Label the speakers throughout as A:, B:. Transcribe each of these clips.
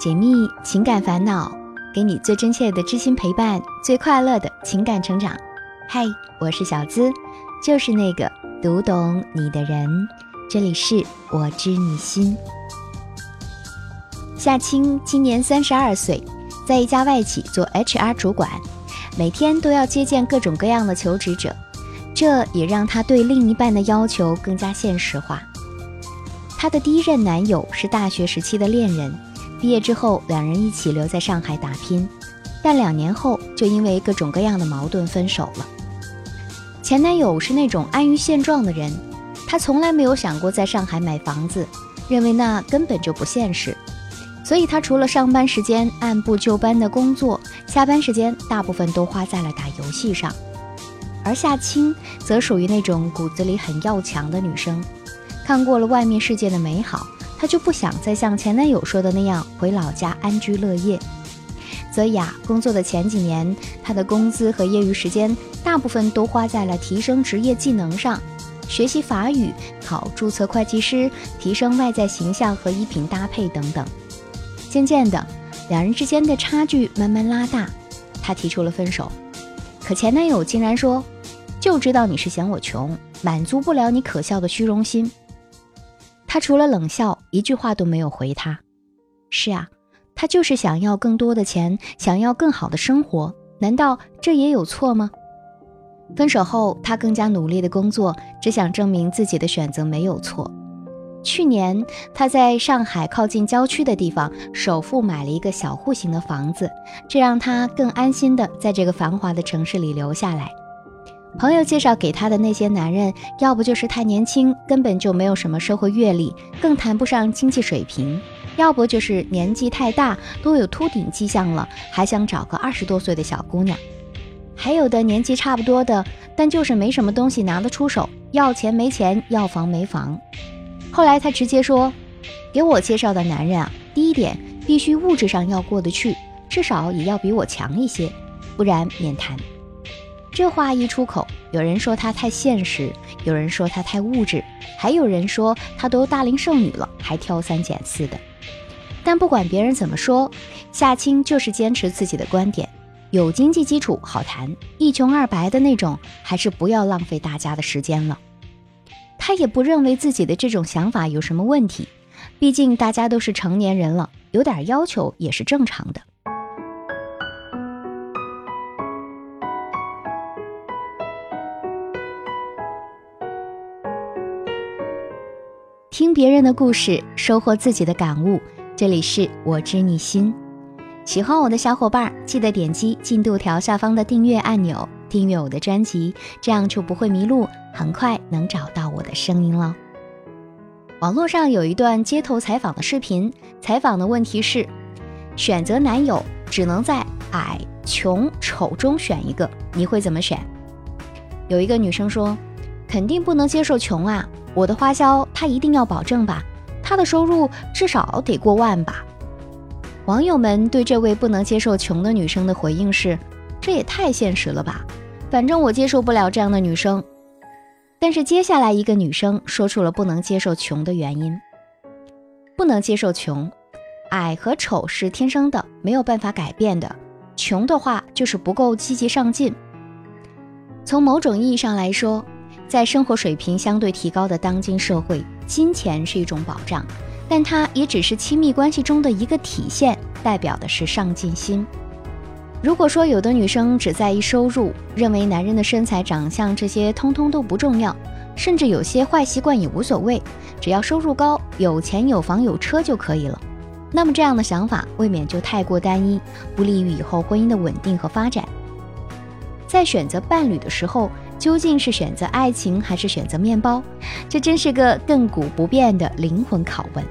A: 解密情感烦恼，给你最真切的知心陪伴，最快乐的情感成长。嗨，我是小资，就是那个读懂你的人。这里是我知你心。夏青今年三十二岁，在一家外企做 HR 主管，每天都要接见各种各样的求职者，这也让她对另一半的要求更加现实化。她的第一任男友是大学时期的恋人。毕业之后，两人一起留在上海打拼，但两年后就因为各种各样的矛盾分手了。前男友是那种安于现状的人，他从来没有想过在上海买房子，认为那根本就不现实。所以他除了上班时间按部就班的工作，下班时间大部分都花在了打游戏上。而夏青则属于那种骨子里很要强的女生，看过了外面世界的美好。她就不想再像前男友说的那样回老家安居乐业，所以啊，工作的前几年，她的工资和业余时间大部分都花在了提升职业技能上，学习法语、考注册会计师、提升外在形象和衣品搭配等等。渐渐的，两人之间的差距慢慢拉大，她提出了分手，可前男友竟然说：“就知道你是嫌我穷，满足不了你可笑的虚荣心。”他除了冷笑，一句话都没有回他。是啊，他就是想要更多的钱，想要更好的生活，难道这也有错吗？分手后，他更加努力的工作，只想证明自己的选择没有错。去年，他在上海靠近郊区的地方首付买了一个小户型的房子，这让他更安心的在这个繁华的城市里留下来。朋友介绍给他的那些男人，要不就是太年轻，根本就没有什么社会阅历，更谈不上经济水平；要不就是年纪太大，都有秃顶迹象了，还想找个二十多岁的小姑娘；还有的年纪差不多的，但就是没什么东西拿得出手，要钱没钱，要房没房。后来他直接说：“给我介绍的男人啊，第一点必须物质上要过得去，至少也要比我强一些，不然免谈。”这话一出口，有人说他太现实，有人说他太物质，还有人说他都大龄剩女了还挑三拣四的。但不管别人怎么说，夏青就是坚持自己的观点：有经济基础好谈，一穷二白的那种，还是不要浪费大家的时间了。他也不认为自己的这种想法有什么问题，毕竟大家都是成年人了，有点要求也是正常的。听别人的故事，收获自己的感悟。这里是我知你心。喜欢我的小伙伴，记得点击进度条下方的订阅按钮，订阅我的专辑，这样就不会迷路，很快能找到我的声音了。网络上有一段街头采访的视频，采访的问题是：选择男友只能在矮、穷、丑中选一个，你会怎么选？有一个女生说：“肯定不能接受穷啊。”我的花销他一定要保证吧，他的收入至少得过万吧。网友们对这位不能接受穷的女生的回应是：这也太现实了吧，反正我接受不了这样的女生。但是接下来一个女生说出了不能接受穷的原因：不能接受穷，矮和丑是天生的，没有办法改变的。穷的话就是不够积极上进。从某种意义上来说。在生活水平相对提高的当今社会，金钱是一种保障，但它也只是亲密关系中的一个体现，代表的是上进心。如果说有的女生只在意收入，认为男人的身材、长相这些通通都不重要，甚至有些坏习惯也无所谓，只要收入高、有钱、有房、有车就可以了，那么这样的想法未免就太过单一，不利于以后婚姻的稳定和发展。在选择伴侣的时候。究竟是选择爱情还是选择面包？这真是个亘古不变的灵魂拷问。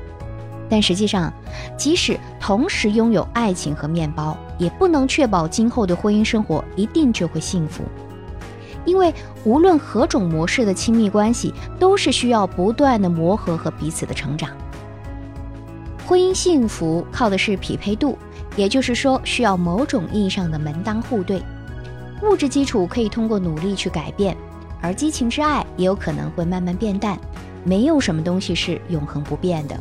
A: 但实际上，即使同时拥有爱情和面包，也不能确保今后的婚姻生活一定就会幸福。因为无论何种模式的亲密关系，都是需要不断的磨合和彼此的成长。婚姻幸福靠的是匹配度，也就是说，需要某种意义上的门当户对。物质基础可以通过努力去改变，而激情之爱也有可能会慢慢变淡。没有什么东西是永恒不变的。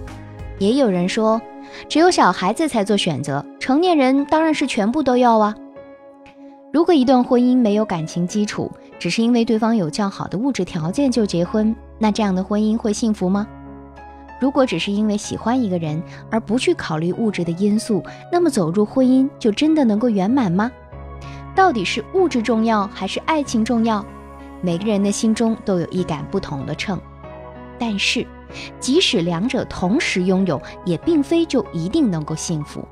A: 也有人说，只有小孩子才做选择，成年人当然是全部都要啊。如果一段婚姻没有感情基础，只是因为对方有较好的物质条件就结婚，那这样的婚姻会幸福吗？如果只是因为喜欢一个人而不去考虑物质的因素，那么走入婚姻就真的能够圆满吗？到底是物质重要还是爱情重要？每个人的心中都有一杆不同的秤。但是，即使两者同时拥有，也并非就一定能够幸福。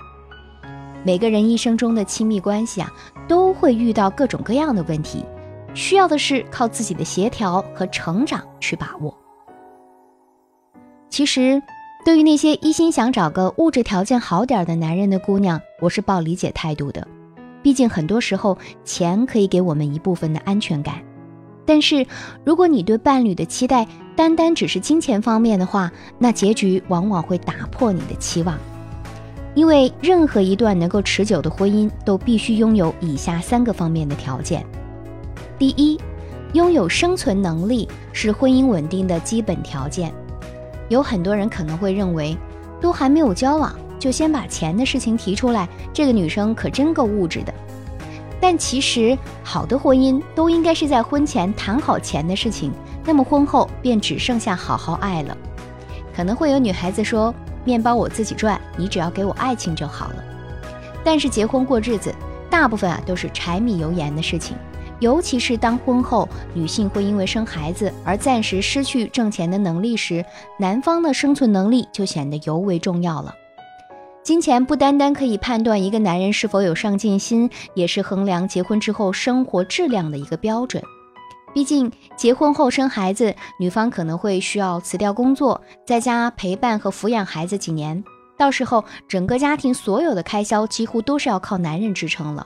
A: 每个人一生中的亲密关系啊，都会遇到各种各样的问题，需要的是靠自己的协调和成长去把握。其实，对于那些一心想找个物质条件好点的男人的姑娘，我是抱理解态度的。毕竟很多时候，钱可以给我们一部分的安全感。但是，如果你对伴侣的期待单单只是金钱方面的话，那结局往往会打破你的期望。因为任何一段能够持久的婚姻都必须拥有以下三个方面的条件：第一，拥有生存能力是婚姻稳定的基本条件。有很多人可能会认为，都还没有交往就先把钱的事情提出来，这个女生可真够物质的。但其实，好的婚姻都应该是在婚前谈好钱的事情，那么婚后便只剩下好好爱了。可能会有女孩子说。面包我自己赚，你只要给我爱情就好了。但是结婚过日子，大部分啊都是柴米油盐的事情。尤其是当婚后女性会因为生孩子而暂时失去挣钱的能力时，男方的生存能力就显得尤为重要了。金钱不单单可以判断一个男人是否有上进心，也是衡量结婚之后生活质量的一个标准。毕竟结婚后生孩子，女方可能会需要辞掉工作，在家陪伴和抚养孩子几年。到时候，整个家庭所有的开销几乎都是要靠男人支撑了。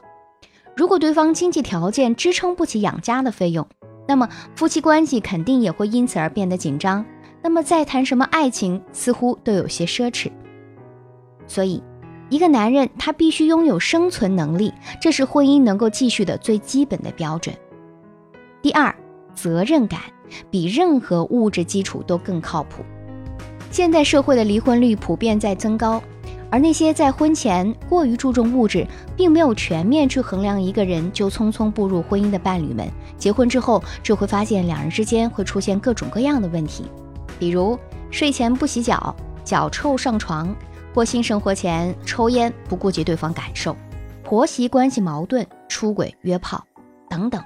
A: 如果对方经济条件支撑不起养家的费用，那么夫妻关系肯定也会因此而变得紧张。那么再谈什么爱情，似乎都有些奢侈。所以，一个男人他必须拥有生存能力，这是婚姻能够继续的最基本的标准。第二，责任感比任何物质基础都更靠谱。现在社会的离婚率普遍在增高，而那些在婚前过于注重物质，并没有全面去衡量一个人就匆匆步入婚姻的伴侣们，结婚之后就会发现两人之间会出现各种各样的问题，比如睡前不洗脚、脚臭上床，过性生活前抽烟不顾及对方感受，婆媳关系矛盾、出轨、约炮等等。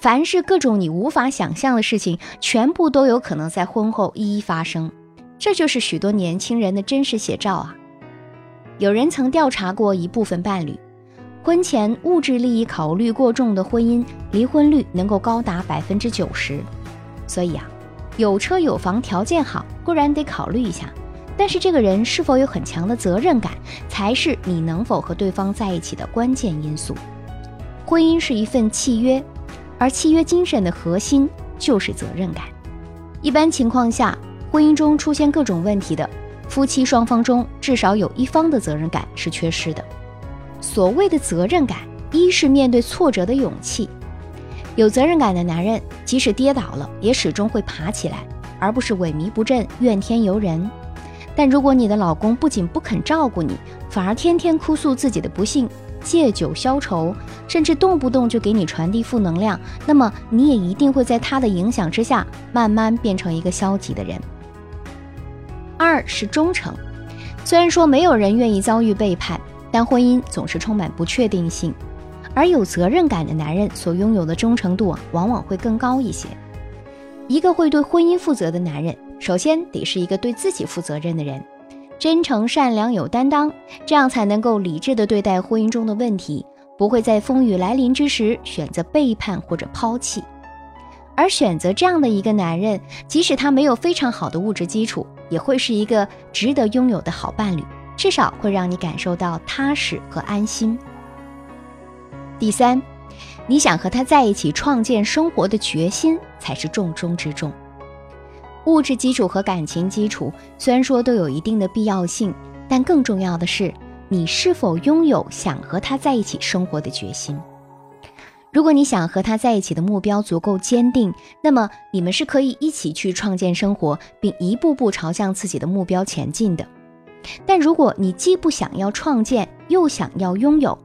A: 凡是各种你无法想象的事情，全部都有可能在婚后一一发生。这就是许多年轻人的真实写照啊！有人曾调查过一部分伴侣，婚前物质利益考虑过重的婚姻，离婚率能够高达百分之九十。所以啊，有车有房条件好固然得考虑一下，但是这个人是否有很强的责任感，才是你能否和对方在一起的关键因素。婚姻是一份契约。而契约精神的核心就是责任感。一般情况下，婚姻中出现各种问题的夫妻双方中，至少有一方的责任感是缺失的。所谓的责任感，一是面对挫折的勇气。有责任感的男人，即使跌倒了，也始终会爬起来，而不是萎靡不振、怨天尤人。但如果你的老公不仅不肯照顾你，反而天天哭诉自己的不幸，借酒消愁，甚至动不动就给你传递负能量，那么你也一定会在他的影响之下，慢慢变成一个消极的人。二是忠诚，虽然说没有人愿意遭遇背叛，但婚姻总是充满不确定性，而有责任感的男人所拥有的忠诚度往往会更高一些。一个会对婚姻负责的男人，首先得是一个对自己负责任的人。真诚、善良、有担当，这样才能够理智的对待婚姻中的问题，不会在风雨来临之时选择背叛或者抛弃。而选择这样的一个男人，即使他没有非常好的物质基础，也会是一个值得拥有的好伴侣，至少会让你感受到踏实和安心。第三，你想和他在一起创建生活的决心才是重中之重。物质基础和感情基础虽然说都有一定的必要性，但更重要的是你是否拥有想和他在一起生活的决心。如果你想和他在一起的目标足够坚定，那么你们是可以一起去创建生活，并一步步朝向自己的目标前进的。但如果你既不想要创建，又想要拥有，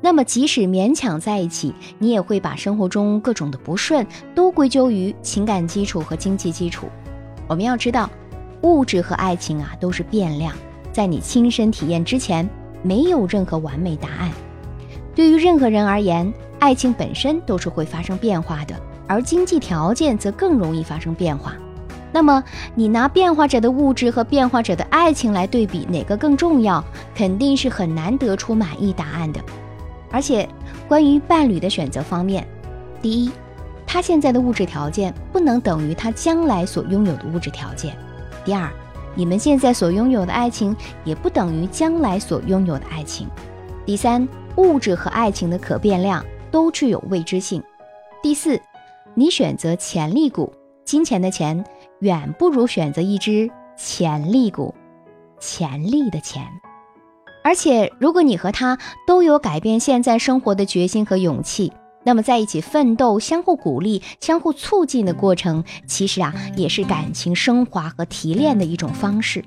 A: 那么即使勉强在一起，你也会把生活中各种的不顺都归咎于情感基础和经济基础。我们要知道，物质和爱情啊都是变量，在你亲身体验之前，没有任何完美答案。对于任何人而言，爱情本身都是会发生变化的，而经济条件则更容易发生变化。那么，你拿变化者的物质和变化者的爱情来对比，哪个更重要？肯定是很难得出满意答案的。而且，关于伴侣的选择方面，第一，他现在的物质条件不能等于他将来所拥有的物质条件；第二，你们现在所拥有的爱情也不等于将来所拥有的爱情；第三，物质和爱情的可变量都具有未知性；第四，你选择潜力股，金钱的钱。远不如选择一只潜力股，潜力的钱。而且，如果你和他都有改变现在生活的决心和勇气，那么在一起奋斗、相互鼓励、相互促进的过程，其实啊，也是感情升华和提炼的一种方式。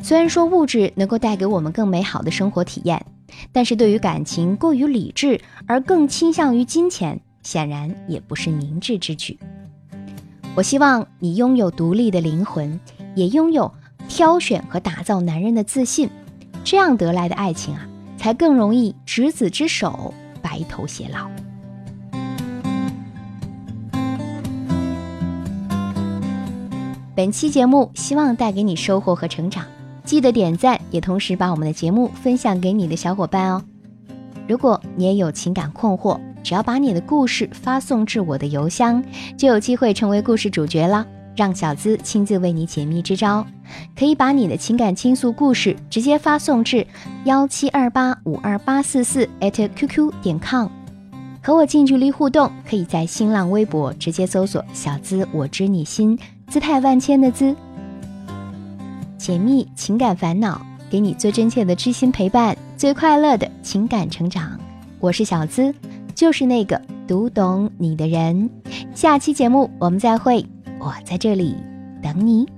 A: 虽然说物质能够带给我们更美好的生活体验，但是对于感情过于理智而更倾向于金钱，显然也不是明智之举。我希望你拥有独立的灵魂，也拥有挑选和打造男人的自信，这样得来的爱情啊，才更容易执子之手，白头偕老。本期节目希望带给你收获和成长，记得点赞，也同时把我们的节目分享给你的小伙伴哦。如果你也有情感困惑，只要把你的故事发送至我的邮箱，就有机会成为故事主角了。让小资亲自为你解密支招，可以把你的情感倾诉故事直接发送至幺七二八五二八四四 @QQ 点 com，和我近距离互动，可以在新浪微博直接搜索“小资我知你心”，姿态万千的资，解密情感烦恼，给你最真切的知心陪伴，最快乐的情感成长。我是小资。就是那个读懂你的人。下期节目我们再会，我在这里等你。